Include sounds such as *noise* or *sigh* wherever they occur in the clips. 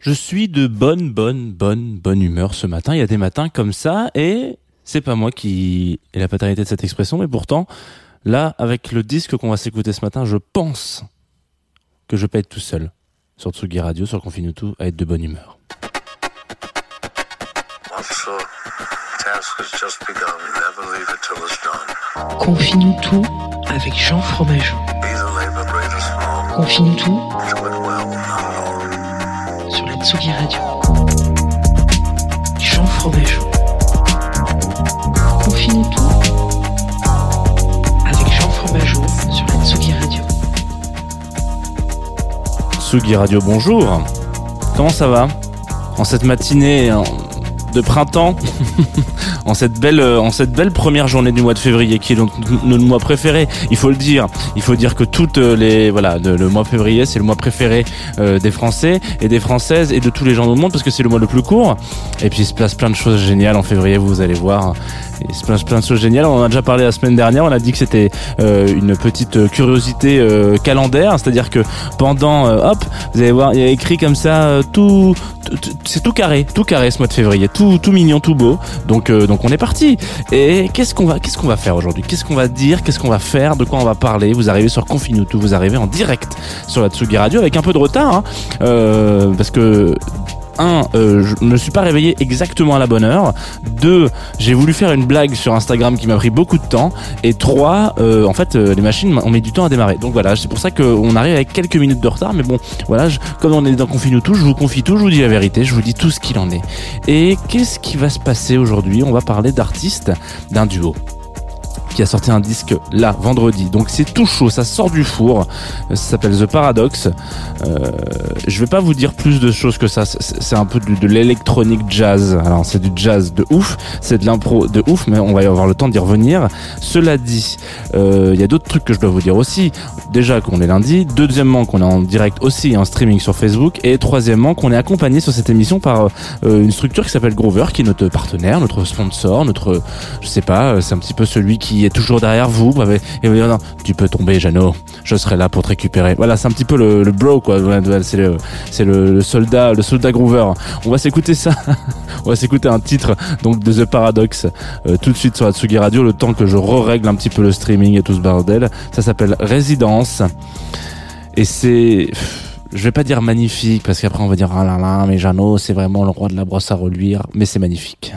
Je suis de bonne, bonne, bonne, bonne humeur ce matin. Il y a des matins comme ça et c'est pas moi qui ai la paternité de cette expression, mais pourtant, là, avec le disque qu'on va s'écouter ce matin, je pense que je peux être tout seul sur Tsugi Radio, sur Confine tout, à être de bonne humeur. Confine tout avec Jean Fromageau. Confine tout sur la Tsugi Radio. Jean Fromageau. Confine tout avec Jean Fromageau sur la Tsugi Radio. Tsugi Radio, bonjour. Comment ça va? En cette matinée en- de printemps, *laughs* en cette belle, euh, en cette belle première journée du mois de février, qui est donc notre mois préféré. Il faut le dire. Il faut dire que toutes les, voilà, le mois de février, c'est le mois préféré euh, des Français et des Françaises et de tous les gens du monde parce que c'est le mois le plus court. Et puis il se passe plein de choses géniales en février. Vous allez voir. Il se passe plein de choses géniales. On en a déjà parlé la semaine dernière. On a dit que c'était euh, une petite curiosité euh, calendaire, c'est-à-dire que pendant, euh, hop, vous allez voir, il y a écrit comme ça euh, tout, c'est tout carré, tout carré ce mois de février, tout, tout mignon, tout beau. Donc, euh, donc on est parti. Et qu'est-ce qu'on va, qu'est-ce va faire aujourd'hui? Qu'est-ce qu'on va dire? Qu'est-ce qu'on va faire? De quoi on va parler? Vous arrivez sur Confine tout, vous arrivez en direct sur la Tsugi Radio avec un peu de retard, hein, euh, parce que un, euh, je me suis pas réveillé exactement à la bonne heure. Deux, j'ai voulu faire une blague sur Instagram qui m'a pris beaucoup de temps. Et trois, euh, en fait, euh, les machines ont mis du temps à démarrer. Donc voilà, c'est pour ça qu'on arrive avec quelques minutes de retard. Mais bon, voilà, comme on est dans Confine tout, je vous confie tout, je vous dis la vérité, je vous dis tout ce qu'il en est. Et qu'est-ce qui va se passer aujourd'hui? On va parler d'artistes d'un duo a sorti un disque là vendredi. Donc c'est tout chaud ça sort du four. Euh, ça s'appelle The Paradox. Euh, je vais pas vous dire plus de choses que ça. C'est un peu de, l'électronique jazz. Alors c'est du jazz de ouf. C'est de l'impro de ouf mais on va y avoir le temps d'y revenir. Cela dit euh, il y a d'autres trucs que je dois vous dire aussi. Déjà qu'on est lundi. Deuxièmement qu'on est en direct aussi en streaming sur Facebook. Et troisièmement qu'on est accompagné sur cette émission par une structure qui s'appelle Grover qui est notre partenaire notre sponsor notre je sais pas, c'est un petit peu celui qui toujours derrière vous. Et non, tu peux tomber, Jeannot, je serai là pour te récupérer. Voilà, c'est un petit peu le, le bro, quoi. C'est le, c'est le, le soldat, le soldat Groover. On va s'écouter ça. *laughs* On va s'écouter un titre, donc, de The Paradox, euh, tout de suite sur la Tsugi Radio, le temps que je re-règle un petit peu le streaming et tout ce bordel. Ça s'appelle Résidence. Et c'est, je vais pas dire magnifique, parce qu'après on va dire, ah là là, mais Jeannot, c'est vraiment le roi de la brosse à reluire, mais c'est magnifique.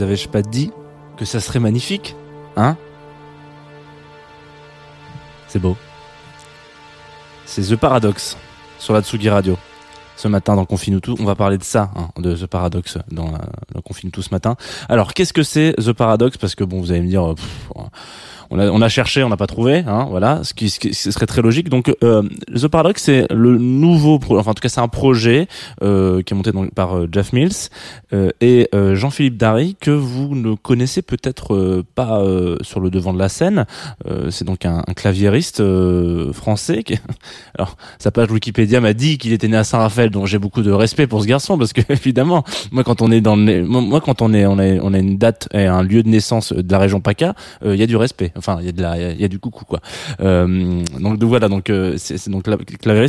Vous avez-je pas dit que ça serait magnifique Hein? C'est beau. C'est The Paradox sur la Tsugi Radio. Ce matin dans Confine tout, on va parler de ça, hein, de The Paradox dans, la, Confine tout ce matin. Alors, qu'est-ce que c'est The Paradox? Parce que bon, vous allez me dire, pff, on a, on a cherché, on n'a pas trouvé, hein, voilà, ce qui, ce qui ce serait très logique. Donc, euh, The Paradox, c'est le nouveau, pro- enfin en tout cas, c'est un projet euh, qui est monté donc par euh, Jeff Mills euh, et euh, Jean-Philippe Darry que vous ne connaissez peut-être pas sur le devant de la scène. C'est donc un, un claviériste français. Qui... *laughs* Alors, sa page Wikipédia m'a dit qu'il était né à Saint-Raphaël, donc j'ai beaucoup de respect pour ce garçon parce que *laughs* évidemment, moi quand on est dans le, moi quand on est on a on a une date et un lieu de naissance de la région PACA, il y a du respect. Enfin, il y a de la il du coucou quoi. Euh, donc voilà, donc euh, c'est donc la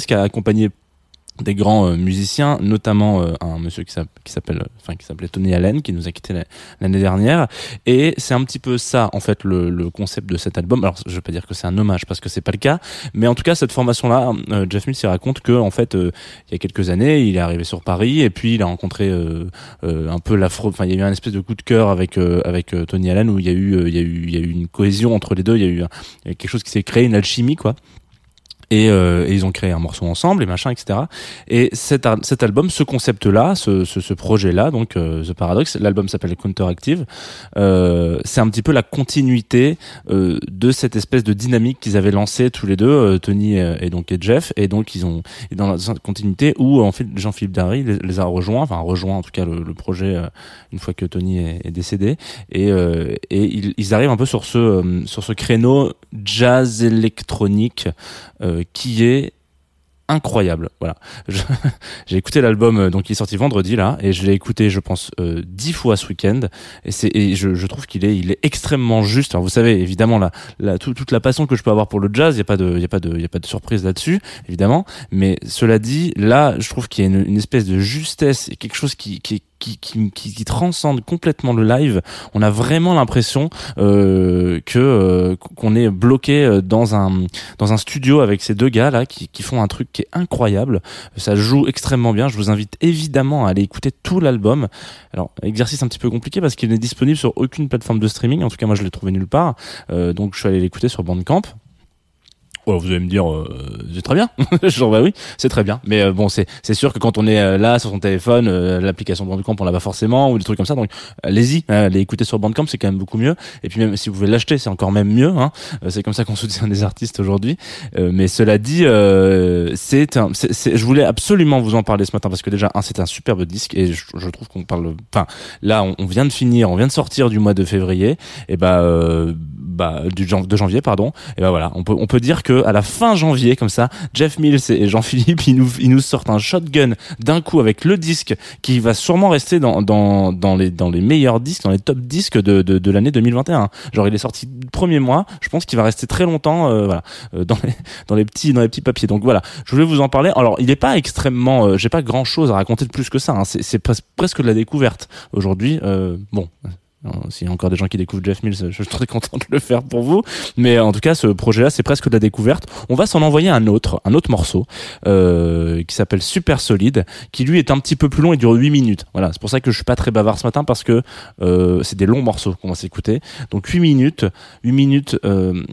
qui a accompagné des grands euh, musiciens, notamment euh, un monsieur qui s'app- qui s'appelle, euh, enfin qui s'appelait Tony Allen, qui nous a quitté la- l'année dernière. Et c'est un petit peu ça, en fait, le, le concept de cet album. Alors, je vais pas dire que c'est un hommage parce que c'est pas le cas, mais en tout cas, cette formation-là, euh, Jeff Mills il raconte que, en fait, euh, il y a quelques années, il est arrivé sur Paris et puis il a rencontré euh, un peu l'afro. Enfin, il y a eu un espèce de coup de cœur avec avec Tony Allen où il y a eu il y a eu il y a eu une cohésion entre les deux. Il y a eu, quelque chose qui s'est créé, une alchimie, quoi. Et, euh, et ils ont créé un morceau ensemble et machin etc et cet, album ce concept là ce, ce, ce projet là donc euh, The Paradox l'album s'appelle Counteractive euh, c'est un petit peu la continuité euh, de cette espèce de dynamique qu'ils avaient lancée tous les deux euh, Tony et, donc et Jeff. Et donc ils ont et dans la continuité où en fait Jean-Philippe Darry les, a rejoints enfin rejoint en tout cas le, le projet euh, une fois que Tony est, est décédé. Et, euh, et ils, ils arrivent un peu sur ce euh, sur ce créneau jazz électronique euh, qui est incroyable. Voilà. *laughs* J'ai écouté l'album euh, donc il est sorti vendredi là et je l'ai écouté je pense euh, dix fois ce week-end et c'est et je, trouve qu'il est il est extrêmement juste. Alors vous savez évidemment la, la tout- toute la passion que je peux avoir pour le jazz, il y a pas de il y a pas de il y a pas de surprise là-dessus évidemment, mais cela dit là je trouve qu'il y a une, une espèce de justesse et quelque chose qui qui qui, qui, qui, qui transcende complètement le live. On a vraiment l'impression euh, que euh, qu'on est bloqué euh, dans un dans un studio avec ces deux gars là qui, qui font un truc qui est incroyable. Ça joue extrêmement bien. Je vous invite évidemment à aller écouter tout l'album. Alors exercice un petit peu compliqué parce qu'il n'est disponible sur aucune plateforme de streaming. En tout cas moi je l'ai trouvé nulle part. Euh, donc je suis allé l'écouter sur Bandcamp. Oh, vous allez me dire, euh, c'est très bien. *laughs* Genre, bah oui, c'est très bien. Mais euh, bon, c'est c'est sûr que quand on est euh, là sur son téléphone, euh, l'application Bandcamp, on l'a pas forcément ou des trucs comme ça. Donc, allez-y, euh, allez écouter sur Bandcamp, c'est quand même beaucoup mieux. Et puis même si vous pouvez l'acheter, c'est encore même mieux. Hein. Euh, c'est comme ça qu'on *laughs* soutient des artistes aujourd'hui. Mais cela dit, c'est un, c'est- c'est- je voulais absolument vous en parler ce matin parce que déjà, un, c'est un superbe disque et je, je trouve qu'on parle. Enfin, là, on, vient de finir, on vient de sortir du mois de février et bah, bah du de janvier, pardon. Et bah voilà, on peut on peut dire que à la fin janvier, comme ça, Jeff Mills et Jean-Philippe, ils nous ils nous sortent un shotgun d'un coup avec le disque qui va sûrement rester dans dans dans les dans les meilleurs disques, dans les top disques de de, de l'année 2021. Genre, il est sorti le premier mois. Je pense qu'il va rester très longtemps, euh, voilà, euh, dans les dans les petits dans les petits papiers. Donc voilà, je voulais vous en parler. Alors, il est pas extrêmement, euh, j'ai pas grand chose à raconter de plus que ça. hein. C'est c'est pres- presque de la découverte aujourd'hui. Euh, bon. Euh, S'il y a encore des gens qui découvrent Jeff Mills, je suis très content de le faire pour vous. Mais en tout cas, ce projet-là, c'est presque de la découverte. On va s'en envoyer un autre, un autre morceau euh, qui s'appelle Super Solide, qui lui est un petit peu plus long et dure 8 minutes. Voilà, c'est pour ça que je suis pas très bavard ce matin parce que euh, c'est des longs morceaux qu'on va s'écouter. Donc 8 minutes, 8 minutes. Euh,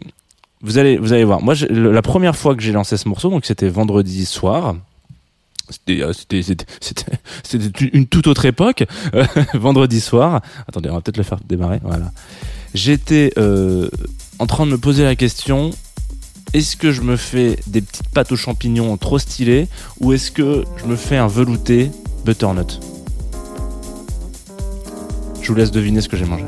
vous allez, vous allez voir. Moi, la première fois que j'ai lancé ce morceau, donc c'était vendredi soir. C'était, euh, c'était une toute autre époque. Euh, vendredi soir. Attendez, on va peut-être le faire démarrer. Voilà. J'étais euh, en train de me poser la question est-ce que je me fais des petites pâtes aux champignons trop stylées ou est-ce que je me fais un velouté butternut? Je vous laisse deviner ce que j'ai mangé.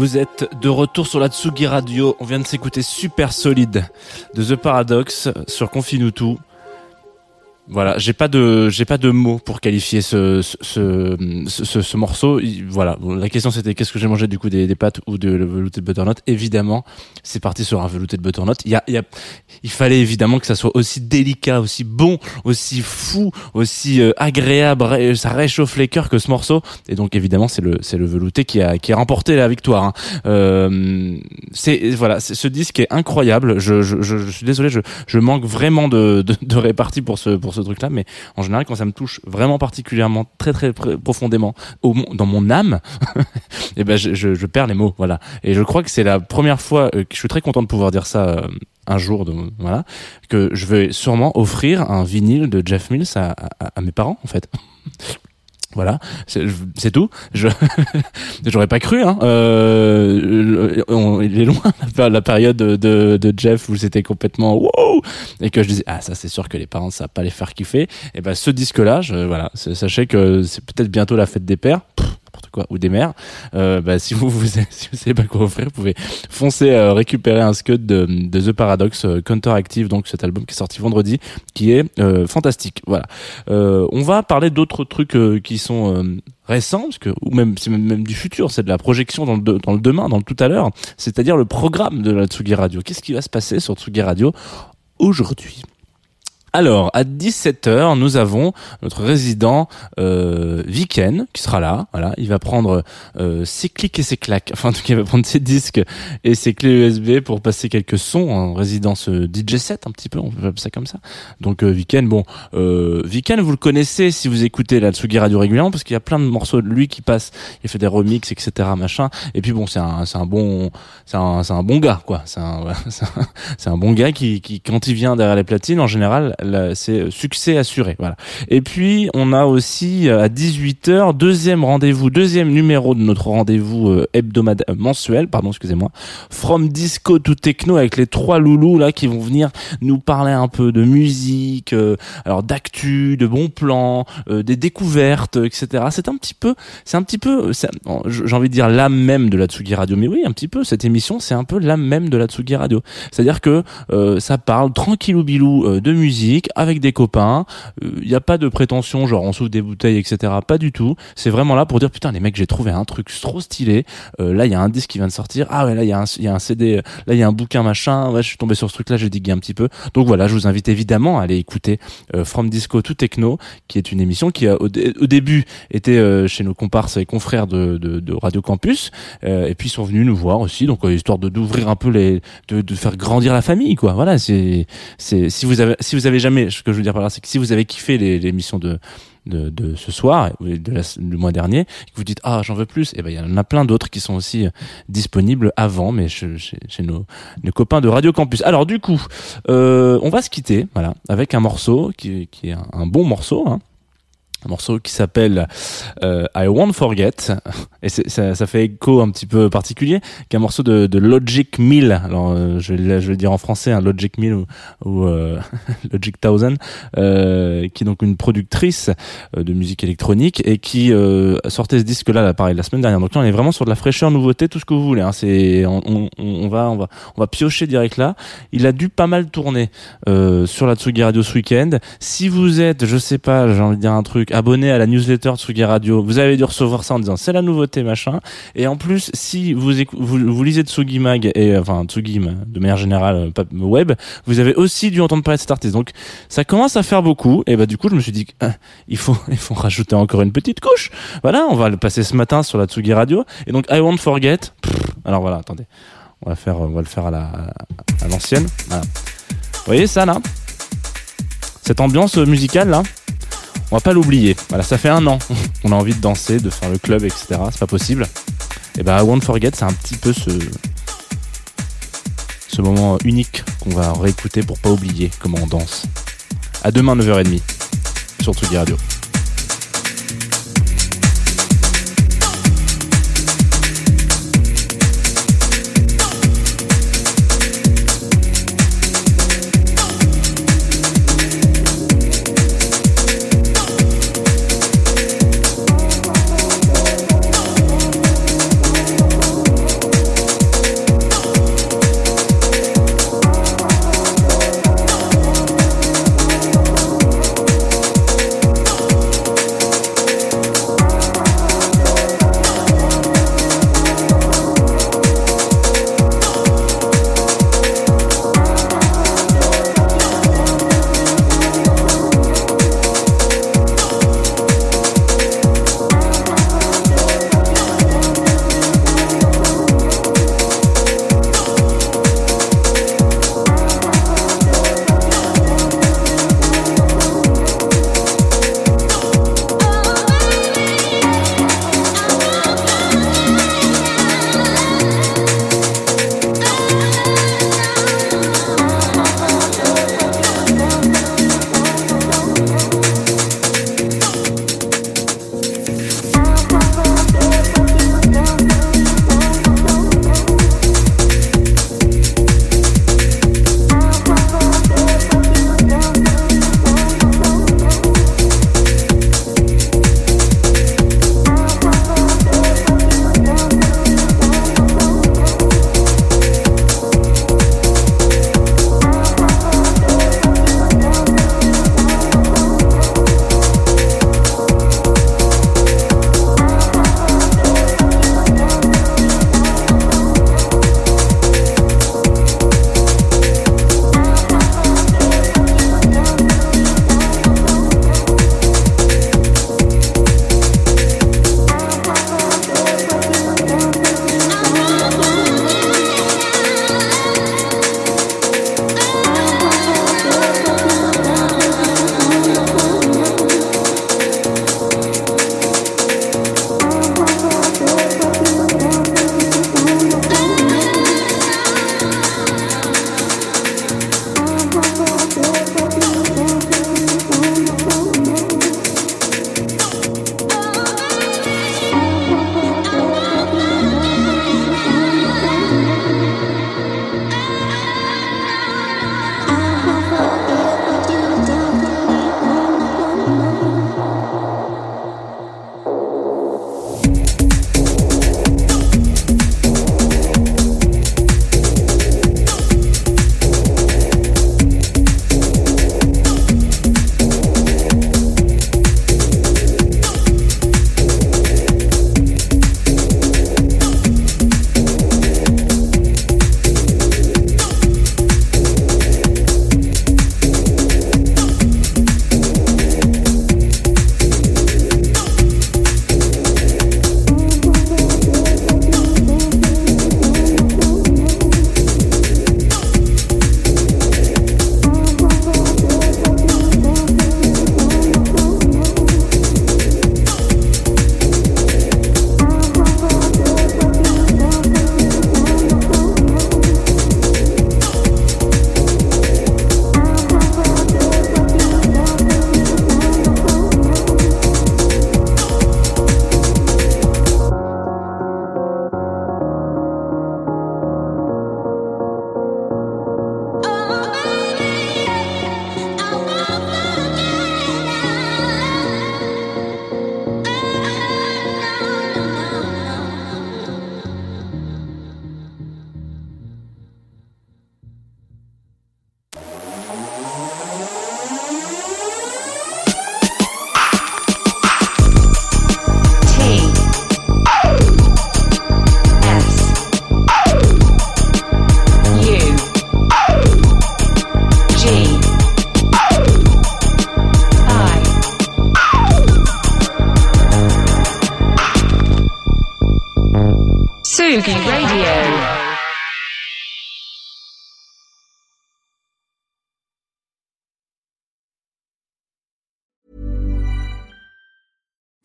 Vous êtes de retour sur la Tsugi Radio. On vient de s'écouter Super Solide de The Paradox sur Confinutu. Voilà, j'ai pas de j'ai pas de mots pour qualifier ce ce, ce, ce, ce morceau. Il- Voilà, la question c'était qu'est-ce que j'ai mangé du coup des, pâtes ou de le velouté de butternut. Évidemment, c'est parti sur un velouté de butternut. Il y a, il y a il fallait évidemment que ça soit aussi délicat, aussi bon, aussi fou, aussi euh, agréable, ré- ça réchauffe les cœurs que ce morceau. Et donc évidemment, c'est le c'est le velouté qui a qui a remporté la victoire. hein. Euh, c'est voilà, ce disque est incroyable. Je, je, je, je suis désolé, je, je manque vraiment de, de, de répartie pour ce pour ce truc-là, mais en général, quand ça me touche vraiment particulièrement, très très pr- profondément au, dans mon âme, *laughs* et ben je, je, perds les mots. Voilà. Et je crois que c'est la première fois euh, que je suis très content de pouvoir dire ça. euh, un jour, voilà, que je vais sûrement offrir un vinyle de Jeff Mills à mes parents, en fait. Voilà, c'est tout. Je *laughs* j'aurais pas cru. Hein. Euh, on- il est loin la, période de, de, de Jeff où c'était complètement wow et que je disais ah ça c'est sûr que les parents ça va pas les faire kiffer. Et ben ce disque là, je, voilà, sachez que c'est peut-être bientôt la fête des pères. Ou des mères euh, bah, si vous vous *laughs* si vous savez pas quoi offrir vous pouvez foncer euh, récupérer un scud de, de The Paradox euh, Counteractive donc cet album qui est sorti vendredi qui est euh, fantastique. Voilà. Euh, on va parler d'autres trucs qui sont récents parce que ou même c'est même, du futur c'est de la projection dans le dans le demain dans le tout à l'heure c'est-à-dire le programme de la Tsugi Radio. Qu'est-ce qui va se passer sur Tsugi Radio aujourd'hui? Alors, à 17h, nous avons notre résident euh, Viken qui sera là. Voilà, il va prendre euh, ses clics et ses claques. *laughs* Enfin, en tout cas, il va prendre ses disques et ses clés USB pour passer quelques sons en résidence euh, DJ set un petit peu, on peut appeler ça comme ça. Donc, euh, Viken, bon, euh, Viken, vous le connaissez si vous écoutez la Tsugi Radio régulièrement parce qu'il y a plein de morceaux de lui qui passent. Il fait des remixes, etc., machin. Et puis bon, c'est un, c'est un bon, c'est un, c'est un bon gars, quoi. C'est un, *laughs* c'est un, un bon gars qui, qui, quand il vient derrière les platines, en général, c'est succès assuré. Voilà. Et puis, on a aussi euh, à 18h, deuxième rendez-vous, deuxième numéro de notre rendez-vous euh, hebdomadaire, euh, mensuel, pardon, excusez-moi, From Disco to Techno avec les trois loulous là qui vont venir nous parler un peu de musique, euh, alors d'actu, de bons plans, euh, des découvertes, euh, etc. C'est un petit peu, c'est un petit peu, j'ai envie de dire l'âme même de la Tsugi Radio, mais oui, un petit peu. Cette émission, c'est un peu l'âme même de la Tsugi Radio. C'est-à-dire que euh, ça parle tranquillou bilou euh, de musique avec des copains. Il n'y a pas de prétention, genre on s'ouvre des bouteilles, etc. Pas du tout. C'est vraiment là pour dire putain les mecs, j'ai trouvé un truc trop stylé. Euh, là, il y a un disque qui vient de sortir. Ah ouais, là il y y a un CD. euh, Là il y a un bouquin machin. Ouais, je suis tombé sur ce truc-là, j'ai digué un petit peu. Donc voilà, je vous invite évidemment à aller écouter euh, From Disco to Techno, qui est une émission qui a au, dé- au début était euh, chez nos comparses et confrères de, Radio Campus, euh, et puis ils sont venus nous voir aussi, donc euh, histoire d'ouvrir un peu les, de, de faire grandir la famille, quoi. Voilà, c'est si vous avez si vous avez jamais, ce que je veux dire par là, c'est que si vous avez kiffé l'émission de de, ce soir, de du mois dernier, que vous dites ah j'en veux plus, et ben il y en a plein d'autres qui sont aussi euh, disponibles avant, mais chez nos, nos copains de Radio Campus. Alors du coup, euh, on va se quitter, voilà, avec un morceau qui, qui est un, un bon morceau. Hein un morceau qui s'appelle euh, I Won't Forget. Et ça, ça fait écho un petit peu particulier qui est un morceau de, de Logic 1000 alors euh, je, vais, je vais le dire en français un Logic 1000 ou, euh, *laughs* Logic 1000 euh, qui est donc une productrice euh, de musique électronique et qui euh, sortait ce disque là, là pareil la semaine dernière. Donc là on est vraiment sur de la fraîcheur nouveauté tout ce que vous voulez hein. c'est on, on, on va on va on va piocher direct là. Il a dû pas mal tourner sur la Tsugi Radio ce week-end. Si vous êtes je sais pas j'ai envie de dire un truc abonné à la newsletter Tsugi Radio vous avez dû recevoir ça en disant c'est la nouveauté machin. Et en plus si vous vous, lisez Tsugi Mag et enfin Tsugi de manière générale euh, web vous avez aussi dû entendre parler de cet artiste. Donc ça commence à faire beaucoup. Et bah du coup je me suis dit ah, il faut *laughs* il faut rajouter encore une petite couche. Voilà on va le passer ce matin sur la Tsugi Radio. Et donc I Won't Forget. Alors voilà attendez. On va faire on va le faire à la à l'ancienne. Voilà. vous voyez ça là? Cette ambiance musicale là? On va pas l'oublier. Voilà ça fait un an *laughs* qu'on a envie de danser de faire le club etc c'est pas possible. Et ben I Won't Forget c'est un petit peu ce ce moment unique qu'on va réécouter pour pas oublier comment on danse. À demain 9h30 sur Tsugi Radio